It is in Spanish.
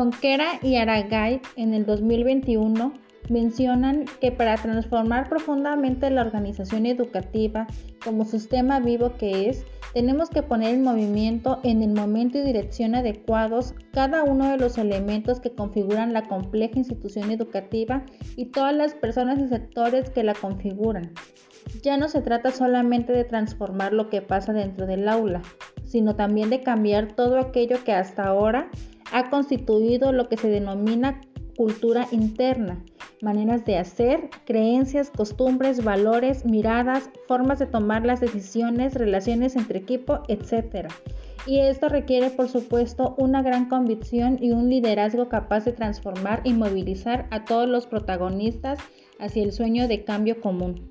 Conquera y Aragay en el 2021 mencionan que para transformar profundamente la organización educativa como sistema vivo que es, tenemos que poner en movimiento en el momento y dirección adecuados cada uno de los elementos que configuran la compleja institución educativa y todas las personas y sectores que la configuran. Ya no se trata solamente de transformar lo que pasa dentro del aula, sino también de cambiar todo aquello que hasta ahora ha constituido lo que se denomina cultura interna, maneras de hacer, creencias, costumbres, valores, miradas, formas de tomar las decisiones, relaciones entre equipo, etc. Y esto requiere, por supuesto, una gran convicción y un liderazgo capaz de transformar y movilizar a todos los protagonistas hacia el sueño de cambio común.